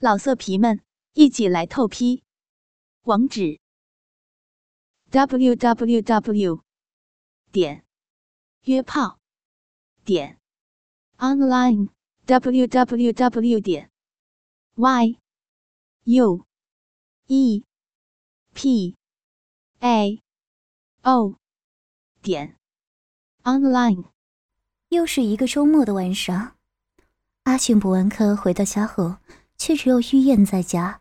老色皮们，一起来透批！网址：w w w 点约炮点 online w w w 点 y u e p a o 点 online。又是一个周末的晚上，阿迅补完课回到家后。却只有玉燕在家。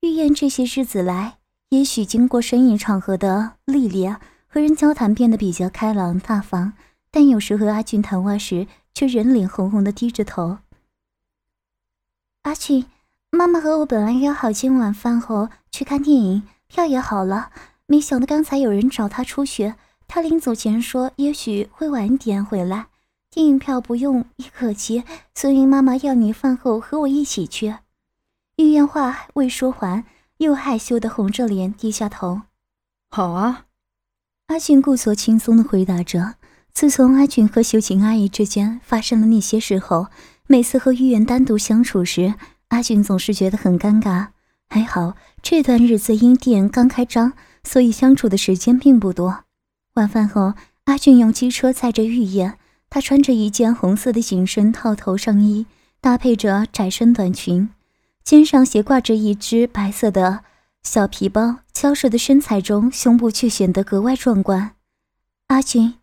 玉燕这些日子来，也许经过生意场合的历练，和人交谈变得比较开朗大方，但有时和阿俊谈话时，却人脸红红的低着头。阿俊，妈妈和我本来约好今晚饭后去看电影，票也好了，没想到刚才有人找他出去，他临走前说也许会晚点回来，电影票不用也可惜，所以妈妈要你饭后和我一起去。玉燕话未说完，又害羞的红着脸低下头。好啊，阿俊故作轻松的回答着。自从阿俊和秀琴阿姨之间发生了那些事后，每次和玉燕单独相处时，阿俊总是觉得很尴尬。还好这段日子因店刚开张，所以相处的时间并不多。晚饭后，阿俊用机车载着玉燕，她穿着一件红色的紧身套头上衣，搭配着窄身短裙。肩上斜挂着一只白色的小皮包，娇瘦的身材中，胸部却显得格外壮观。阿俊，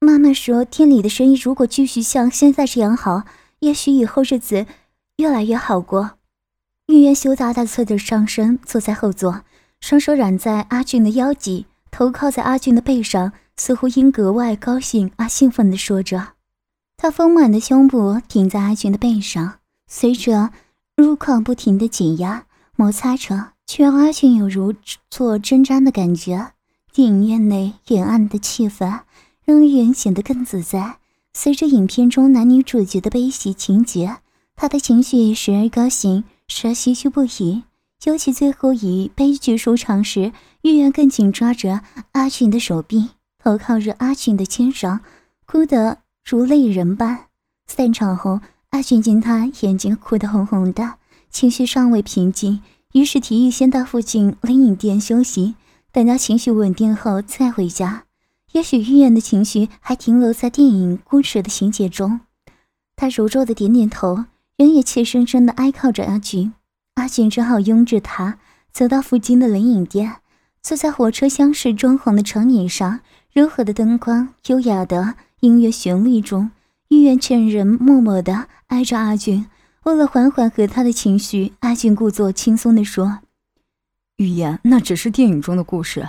妈妈说，店里的生意如果继续像现在这样好，也许以后日子越来越好过。玉渊羞答答侧着上身，坐在后座，双手揽在阿俊的腰际，头靠在阿俊的背上，似乎因格外高兴而兴奋地说着。他丰满的胸部顶在阿俊的背上，随着。入框不停的挤压摩擦着，却让阿俊有如坐针毡的感觉。电影院内阴暗的气氛让玉言显得更自在。随着影片中男女主角的悲喜情节，他的情绪时而高兴，时而唏嘘不已。尤其最后以悲剧收场时，玉言更紧抓着阿俊的手臂，头靠着阿俊的肩上，哭得如泪人般。散场后。阿俊见他眼睛哭得红红的，情绪尚未平静，于是提议先到附近冷饮店休息，等他情绪稳定后再回家。也许玉燕的情绪还停留在电影故事的情节中，他柔弱的点点头，人也怯生生的哀靠着阿俊。阿俊只好拥着他走到附近的冷饮店，坐在火车厢式装潢的长椅上，柔和的灯光，优雅的音乐旋律中。玉燕劝人默默地挨着阿俊，为了缓缓和他的情绪，阿俊故作轻松地说：“玉燕，那只是电影中的故事，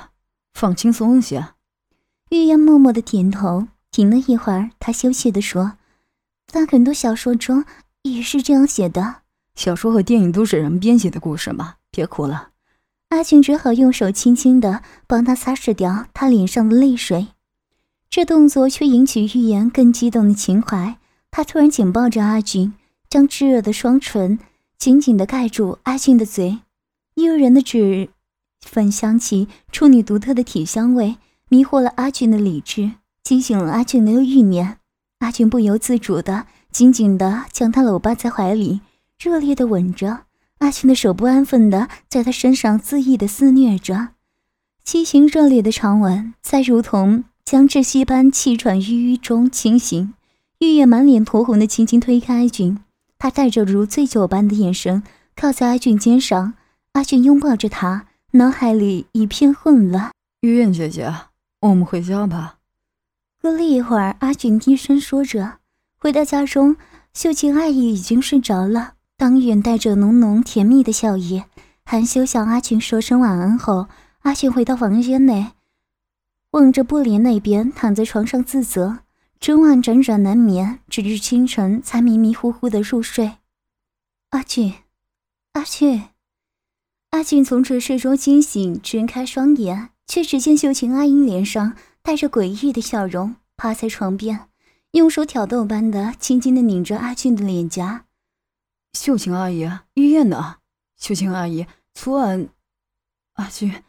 放轻松些。”玉燕默默地点头。停了一会儿，她羞怯地说：“但很多小说中也是这样写的。小说和电影都是人编写的故事嘛，别哭了。”阿俊只好用手轻轻地帮他擦拭掉他脸上的泪水。这动作却引起玉言更激动的情怀。他突然紧抱着阿俊，将炙热的双唇紧紧地盖住阿俊的嘴。诱人的脂粉香气，处女独特的体香味，迷惑了阿俊的理智，惊醒了阿俊的欲念。阿俊不由自主地紧紧地将他搂抱在怀里，热烈地吻着。阿俊的手不安分地在他身上恣意地肆虐着，激情热烈的长吻，再如同。将窒息般气喘吁吁中清醒，玉叶满脸酡红的轻轻推开阿俊，他带着如醉酒般的眼神靠在阿俊肩上，阿俊拥抱着他，脑海里一片混乱。玉燕姐姐，我们回家吧。过了一会儿，阿俊低声说着。回到家中，秀琴阿姨已经睡着了。当远带着浓浓甜蜜的笑意，含羞向阿俊说声晚安后，阿俊回到房间内。望着布帘那边，躺在床上自责，整晚辗转难眠，直至清晨才迷迷糊糊的入睡。阿俊，阿俊，阿俊从沉睡中惊醒，睁开双眼，却只见秀琴阿姨脸上带着诡异的笑容，趴在床边，用手挑逗般的轻轻的拧着阿俊的脸颊。秀琴阿姨，玉燕呢？秀琴阿姨，昨晚，阿俊。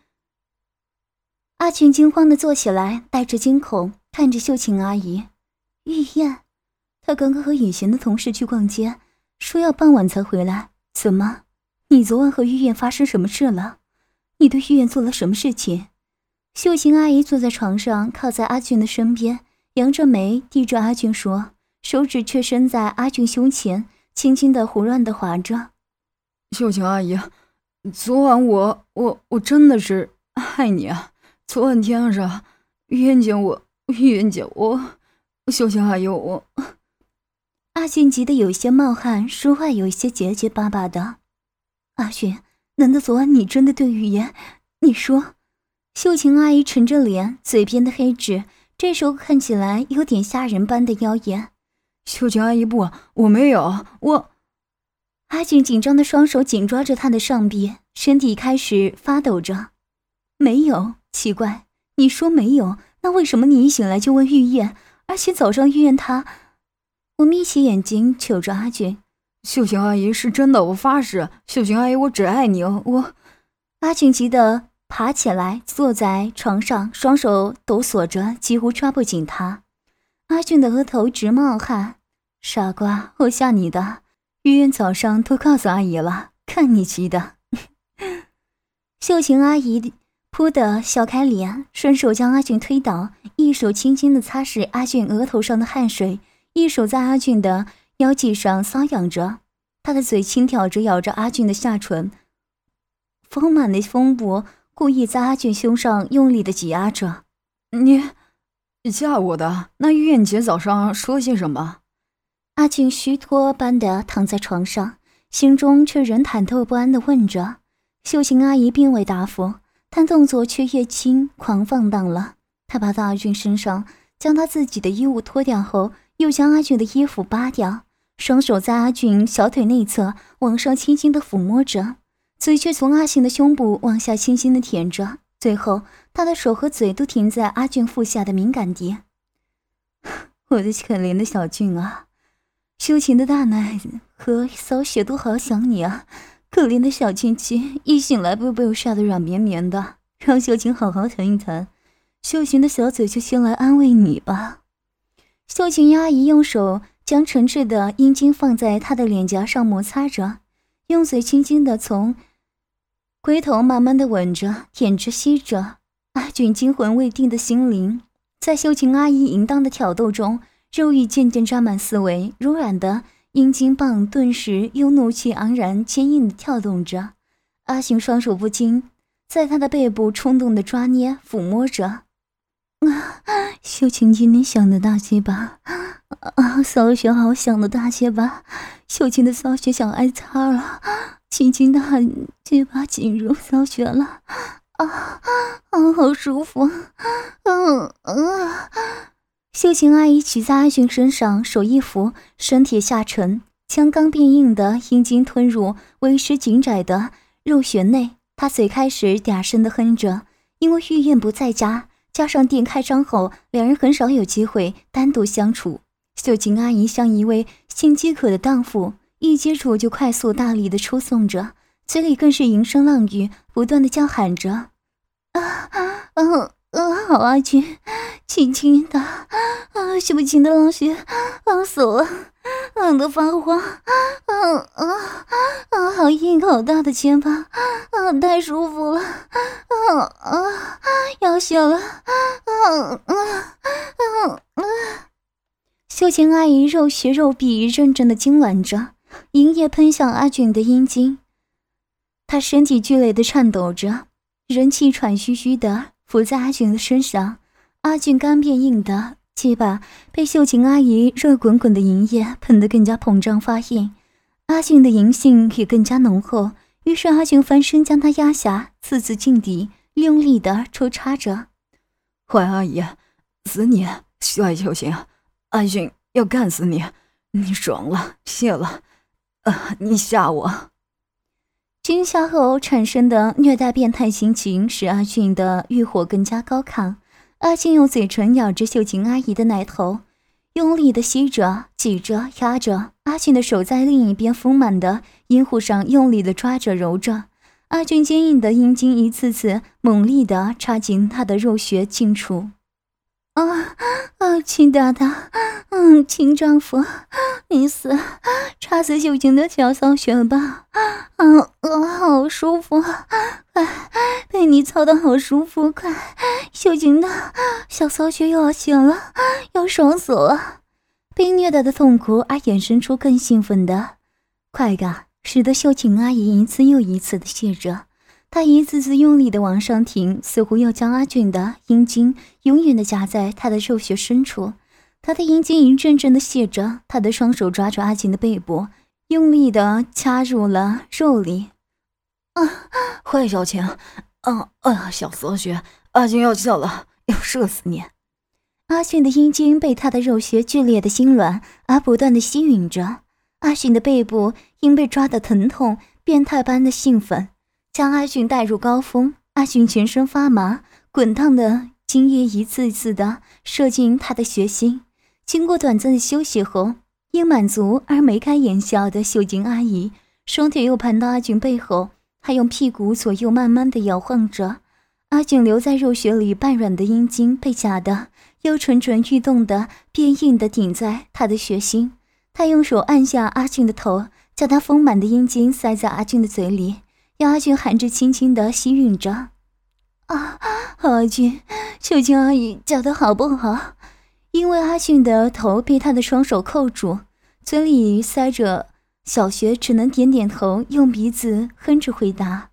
阿俊惊慌地坐起来，带着惊恐看着秀琴阿姨。玉燕，她刚刚和以前的同事去逛街，说要傍晚才回来。怎么？你昨晚和玉燕发生什么事了？你对玉燕做了什么事情？秀琴阿姨坐在床上，靠在阿俊的身边，扬着眉，低着阿俊说，手指却伸在阿俊胸前，轻轻的胡乱的划着。秀琴阿姨，昨晚我我我真的是爱你啊！昨晚天晚上，玉燕姐我玉燕姐我，秀琴还有我。阿俊急得有些冒汗，说话有些结结巴巴的。阿俊，难道昨晚你真的对玉言？你说？秀琴阿姨沉着脸，嘴边的黑痣这时候看起来有点吓人般的妖艳。秀琴阿姨，不，我没有，我。阿俊紧张的双手紧抓着她的上臂，身体开始发抖着。没有，奇怪，你说没有，那为什么你一醒来就问玉燕？而且早上玉燕她……我眯起眼睛瞅着阿俊，秀琴阿姨是真的，我发誓，秀琴阿姨，我只爱你哦。我，阿俊急得爬起来，坐在床上，双手抖擞着，几乎抓不紧他。阿俊的额头直冒汗，傻瓜，我吓你的。玉燕早上都告诉阿姨了，看你急的。秀琴阿姨扑的笑开脸，顺手将阿俊推倒，一手轻轻的擦拭阿俊额头上的汗水。一手在阿俊的腰际上搔痒着，他的嘴轻挑着咬着阿俊的下唇，丰满的胸部故意在阿俊胸上用力的挤压着。你你嫁我的？那玉燕姐早上说些什么？阿俊虚脱般的躺在床上，心中却仍忐忑不安的问着。秀琴阿姨并未答复，但动作却越轻狂放荡了。他爬到阿俊身上，将他自己的衣物脱掉后。又将阿俊的衣服扒掉，双手在阿俊小腿内侧往上轻轻的抚摸着，嘴却从阿信的胸部往下轻轻的舔着，最后他的手和嘴都停在阿俊腹下的敏感地。我的可怜的小俊啊，秀琴的大奶和骚穴都好想你啊，可怜的小青青，一醒来被被我吓得软绵绵的，让秀琴好好疼一疼，秀琴的小嘴就先来安慰你吧。秀琴阿姨用手将陈志的阴茎放在他的脸颊上摩擦着，用嘴轻轻的从龟头慢慢的吻着、舔着、吸着。阿俊惊魂未定的心灵，在秀琴阿姨淫荡的挑逗中，肉欲渐渐沾满四围，柔软的阴茎棒顿时又怒气盎然、坚硬的跳动着。阿信双手不禁在他的背部冲动的抓捏、抚摸着。啊，秀琴今天想的大些吧？啊，骚穴好想的大些吧？秀琴的骚穴想挨擦了，轻轻的很，这把进入骚穴了。啊啊，好舒服。嗯嗯。秀琴阿姨骑在阿俊身上，手一扶，身体下沉，将刚变硬的阴茎吞入为时紧窄的肉穴内。她嘴开始嗲声的哼着，因为玉燕不在家。加上店开张后，两人很少有机会单独相处。秀琴阿姨像一位性饥渴的荡妇，一接触就快速大力的出送着，嘴里更是淫声浪语，不断的叫喊着：“啊啊啊啊！好阿俊，轻轻的啊，秀琴的浪穴浪死了，浪得发慌，啊啊啊！好硬好大的肩膀，啊，太舒服了，啊啊，要血了，啊啊啊啊！秀琴阿姨肉穴肉壁认真的痉挛着，银液喷向阿俊的阴茎，他身体剧烈的颤抖着，人气喘吁吁的伏在阿俊的身上，阿俊干变硬的。鸡巴被秀琴阿姨热滚滚的银液喷得更加膨胀发硬，阿俊的淫性也更加浓厚。于是阿俊翻身将她压下，次次进底，用力的抽插着。坏阿姨，死你！坏秀琴，阿俊要干死你！你爽了，谢了，啊！你吓我！惊吓后产生的虐待变态心情，使阿俊的欲火更加高亢。阿俊用嘴唇咬着秀琴阿姨的奶头，用力的吸着、挤着、压着。阿俊的手在另一边丰满的阴户上用力的抓着、揉着。阿俊坚硬的阴茎一次次猛力的插进他的肉穴进出。啊啊，亲大大，嗯，亲丈夫，你死，插死秀琴的小骚穴吧，啊啊，好舒服，快，被你操的好舒服，快，秀琴的小骚穴又要醒了，要爽死了。被虐待的痛苦而衍生出更兴奋的快感，使得秀琴阿姨一次又一次的泄着。她一次次用力的往上挺，似乎要将阿俊的阴茎永远的夹在他的肉穴深处。他的阴茎一阵阵的泄着，他的双手抓住阿俊的背部，用力的掐入了肉里。啊，坏小青！啊啊，小骚穴，阿俊要叫了，要射死你！阿俊的阴茎被他的肉穴剧烈的心软而不断的吸吮着，阿俊的背部因被抓的疼痛，变态般的兴奋，将阿俊带入高峰。阿俊全身发麻，滚烫的精液一次次的射进他的血心。经过短暂的休息后，因满足而眉开眼笑的秀晶阿姨，双腿又盘到阿俊背后，还用屁股左右慢慢的摇晃着。阿俊留在肉穴里半软的阴茎被夹的。又蠢蠢欲动的，变硬的顶在他的血心。他用手按下阿俊的头，将他丰满的阴茎塞在阿俊的嘴里，阿俊含着轻轻的吸吮着。啊，阿俊，秀清阿姨叫的好不好？因为阿俊的头被他的双手扣住，嘴里塞着小穴，只能点点头，用鼻子哼着回答。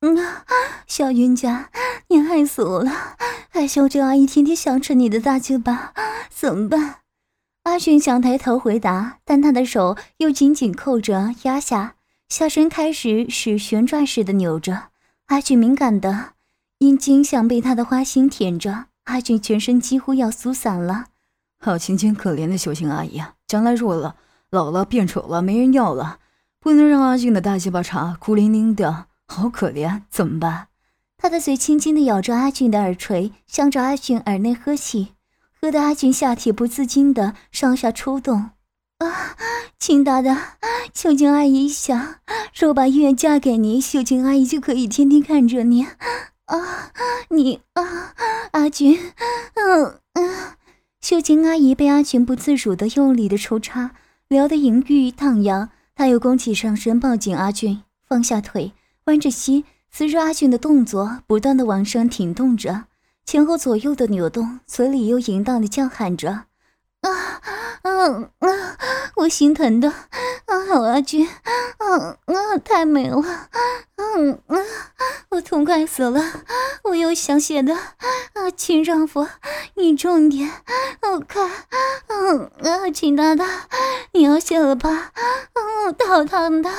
嗯啊，小冤家，你害死我了！害羞这阿姨天天想吃你的大嘴巴，怎么办？阿俊想抬头回答，但他的手又紧紧扣着压下，下身开始使旋转似的扭着。阿俊敏感的阴茎像被他的花心舔着，阿俊全身几乎要酥散了。好清清可怜的修行阿姨啊，将来弱了、老了、变丑了，没人要了，不能让阿俊的大鸡巴茬孤零零的。好可怜，怎么办？他的嘴轻轻地咬着阿俊的耳垂，向着阿俊耳内喝气，喝得阿俊下体不自禁的上下抽动。啊，亲大大，秀静阿姨想，若把医院嫁给你，秀静阿姨就可以天天看着你。啊，你啊，阿俊，嗯嗯。秀静阿姨被阿俊不自主的用力的抽插，撩得淫欲荡漾，她又弓起上身，抱紧阿俊，放下腿。弯着膝，随着阿俊的动作，不断的往上挺动着，前后左右的扭动，嘴里又淫荡的叫喊着：“啊啊啊！我心疼的，啊，好阿俊，啊啊，太美了，嗯啊，我痛快死了，我又想写的，啊，亲丈夫，你重点，我看，嗯啊，亲大大，你要写了吧，嗯，好烫的，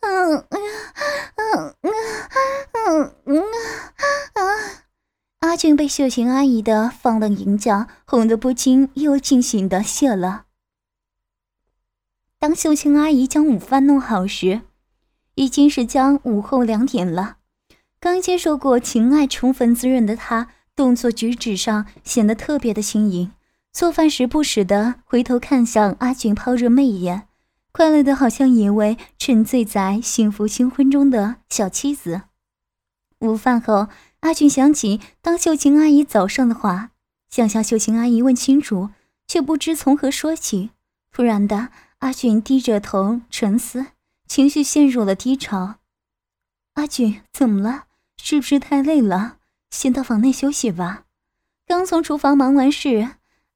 嗯啊。”阿俊被秀琴阿姨的放浪淫叫哄得不禁又尽情的谢了。当秀琴阿姨将午饭弄好时，已经是将午后两点了。刚接受过情爱充分滋润的她，动作举止上显得特别的轻盈。做饭时不时的回头看向阿俊，抛着媚眼，快乐的好像一位沉醉在幸福新婚中的小妻子。午饭后。阿俊想起当秀琴阿姨早上的话，想向秀琴阿姨问清楚，却不知从何说起。突然的，阿俊低着头沉思，情绪陷入了低潮。阿俊，怎么了？是不是太累了？先到房内休息吧。刚从厨房忙完事，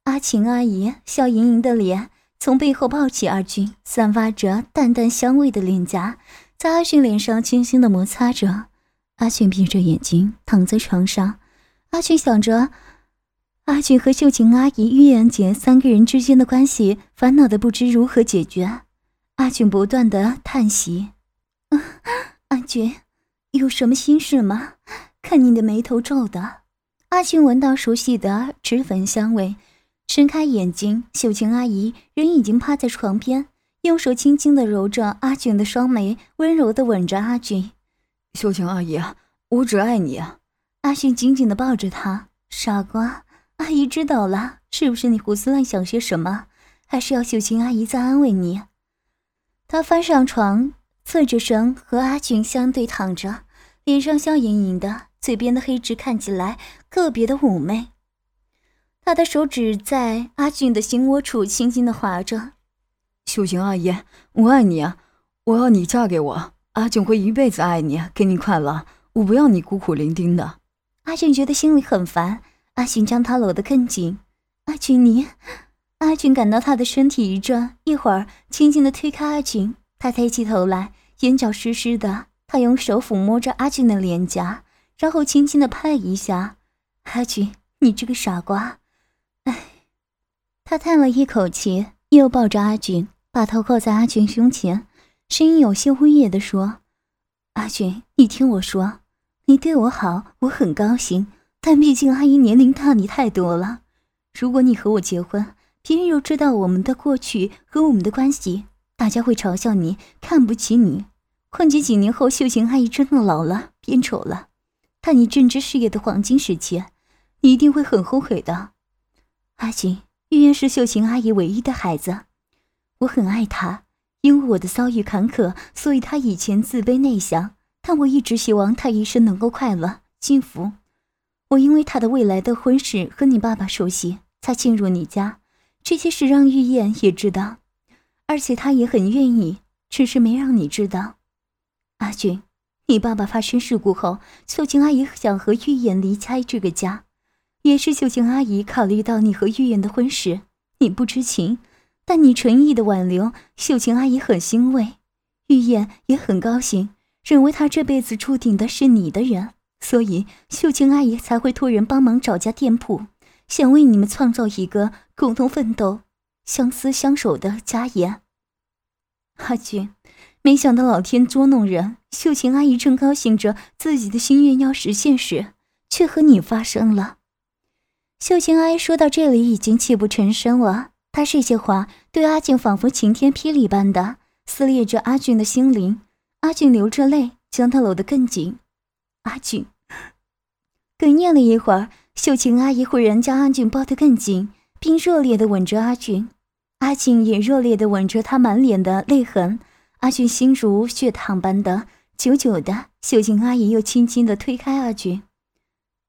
阿琴阿姨笑盈盈的脸从背后抱起阿俊，散发着淡淡香味的脸颊，在阿俊脸上轻轻的摩擦着。阿俊闭着眼睛躺在床上，阿俊想着阿俊和秀琴阿姨、玉妍姐三个人之间的关系，烦恼的不知如何解决。阿俊不断的叹息：“阿俊，有什么心事吗？看你的眉头皱的。”阿俊闻到熟悉的脂粉香味，睁开眼睛，秀琴阿姨人已经趴在床边，用手轻轻的揉着阿俊的双眉，温柔的吻着阿俊。秀琴阿姨，我只爱你。阿迅紧紧的抱着她，傻瓜，阿姨知道了，是不是你胡思乱想些什么？还是要秀琴阿姨再安慰你？他翻上床，侧着身和阿俊相对躺着，脸上笑盈盈的，嘴边的黑痣看起来特别的妩媚。他的手指在阿俊的心窝处轻轻的划着。秀琴阿姨，我爱你啊！我要你嫁给我，阿俊会一辈子爱你，给你快乐。我不要你孤苦伶仃的。阿俊觉得心里很烦，阿俊将他搂得更紧。阿俊，你……阿俊感到他的身体一震，一会儿轻轻的推开阿俊，他抬起头来，眼角湿湿的。他用手抚摸着阿俊的脸颊，然后轻轻的拍一下。阿俊，你这个傻瓜！哎，他叹了一口气，又抱着阿俊，把头靠在阿俊胸前，声音有些呜咽的说：“阿俊，你听我说，你对我好，我很高兴。但毕竟阿姨年龄大你太多了。如果你和我结婚，别人又知道我们的过去和我们的关系，大家会嘲笑你，看不起你。况且几年后，秀琴阿姨真的老了，变丑了，但你政治事业的黄金时期，你一定会很后悔的。”阿锦，玉燕是秀琴阿姨唯一的孩子，我很爱她。因为我的遭遇坎坷，所以她以前自卑内向，但我一直希望她一生能够快乐幸福。我因为她的未来的婚事和你爸爸熟悉，才进入你家。这些事让玉燕也知道，而且她也很愿意，只是没让你知道。阿俊，你爸爸发生事故后，秀琴阿姨想和玉燕离开这个家。也是秀琴阿姨考虑到你和玉燕的婚事，你不知情，但你诚意的挽留，秀琴阿姨很欣慰，玉燕也很高兴，认为她这辈子注定的是你的人，所以秀琴阿姨才会托人帮忙找家店铺，想为你们创造一个共同奋斗、相思相守的家园。阿俊，没想到老天捉弄人，秀琴阿姨正高兴着自己的心愿要实现时，却和你发生了。秀琴阿姨说到这里，已经泣不成声了。他这些话对阿俊仿佛晴天霹雳般的撕裂着阿俊的心灵。阿俊流着泪，将她搂得更紧。阿俊哽咽了一会儿，秀琴阿姨忽然将阿俊抱得更紧，并热烈地吻着阿俊。阿俊也热烈地吻着她满脸的泪痕。阿俊心如血淌般的久久的。秀琴阿姨又轻轻地推开阿俊。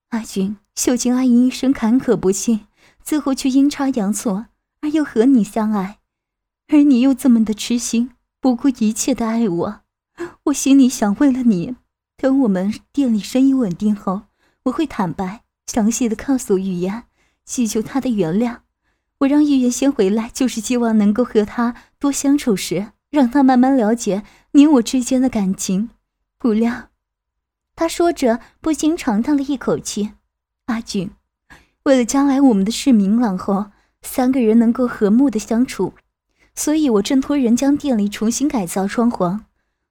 阿俊。秀琴阿姨一生坎坷不幸，最后却阴差阳错而又和你相爱，而你又这么的痴心，不顾一切的爱我。我心里想，为了你，等我们店里生意稳定后，我会坦白详细的告诉玉言，祈求她的原谅。我让玉言先回来，就是希望能够和他多相处时，让他慢慢了解你我之间的感情。不料，他说着，不禁长叹了一口气。阿俊，为了将来我们的事明朗后，三个人能够和睦的相处，所以我正托人将店里重新改造装潢。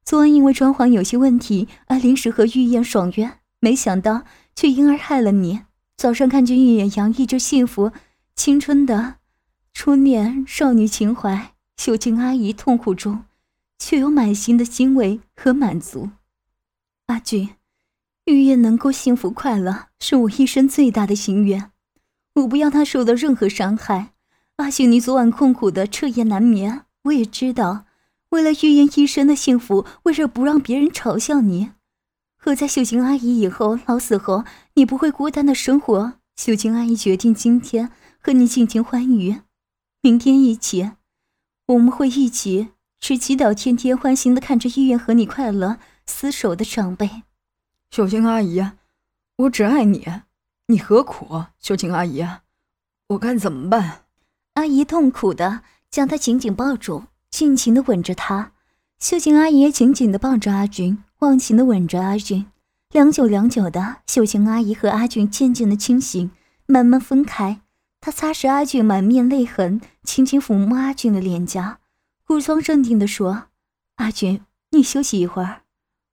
昨晚因为装潢有些问题而临时和玉燕爽约，没想到却因而害了你。早上看见玉燕洋溢着幸福、青春的初恋少女情怀，秀静阿姨痛苦中却有满心的欣慰和满足。阿俊。玉燕能够幸福快乐，是我一生最大的心愿。我不要她受到任何伤害。阿秀，你昨晚痛苦的彻夜难眠，我也知道。为了玉燕一生的幸福，为了不让别人嘲笑你，和在秀琴阿姨以后老死后，你不会孤单的生活。秀琴阿姨决定今天和你尽情欢愉，明天一起，我们会一起去祈祷，天天欢心的看着玉燕和你快乐厮守的长辈。秀琴阿姨，我只爱你，你何苦？秀琴阿姨，我该怎么办？阿姨痛苦的将她紧紧抱住，尽情的吻着她。秀琴阿姨也紧紧的抱着阿俊，忘情的吻着阿俊。良久良久的，秀琴阿姨和阿俊渐渐的清醒，慢慢分开。她擦拭阿俊满面泪痕，轻轻抚摸阿俊的脸颊，故装镇定的说：“阿俊，你休息一会儿。”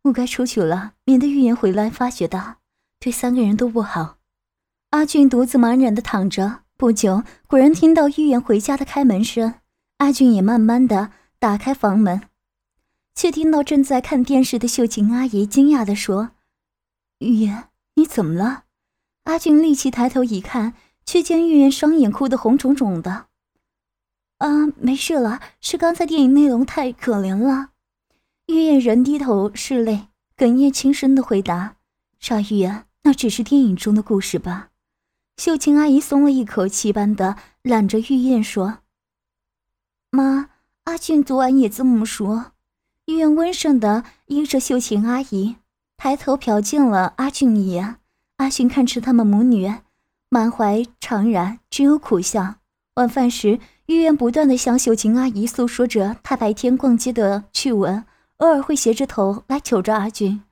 我该出去了，免得玉言回来发觉到，对三个人都不好。阿俊独自茫然的躺着，不久，果然听到玉言回家的开门声。阿俊也慢慢的打开房门，却听到正在看电视的秀琴阿姨惊讶的说：“玉言，你怎么了？”阿俊立即抬头一看，却见玉言双眼哭得红肿肿的。啊，没事了，是刚才电影内容太可怜了。玉燕人低头拭泪，哽咽轻声的回答：“少玉啊，那只是电影中的故事吧。”秀琴阿姨松了一口气般的揽着玉燕说：“妈，阿俊昨晚也这么说。”玉燕温顺的依着秀琴阿姨，抬头瞟见了阿俊一眼。阿俊看着他们母女，满怀怅然，只有苦笑。晚饭时，玉燕不断的向秀琴阿姨诉说着她白天逛街的趣闻，偶尔会斜着头来求着阿俊。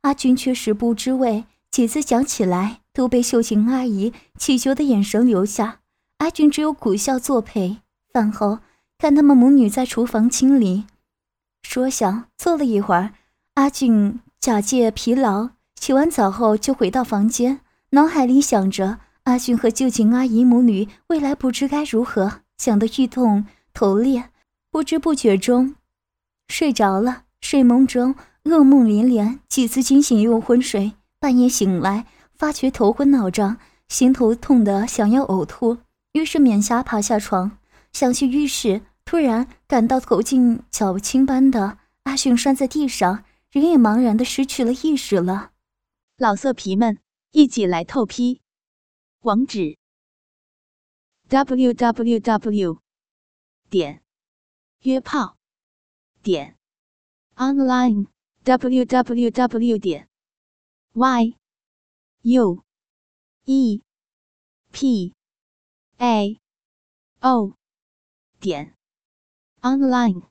阿俊却食不知味，几次想起来都被秀琴阿姨乞求的眼神留下。阿俊只有苦笑作陪。饭后，看他们母女在厨房清理。说想坐了一会儿，阿俊假借疲劳，洗完澡后就回到房间，脑海里想着阿俊和旧情阿姨母女未来不知该如何，想得欲痛头裂，不知不觉中睡着了。睡梦中噩梦连连，几次惊醒又昏睡，半夜醒来发觉头昏脑胀，心头痛得想要呕吐，于是勉强爬下床，想去浴室。突然感到头颈脚青般的阿迅拴在地上，人也茫然的失去了意识了。老色皮们，一起来透批！网址：w w w 点约炮点 online w w w 点 y u e. P. A. O. 点。online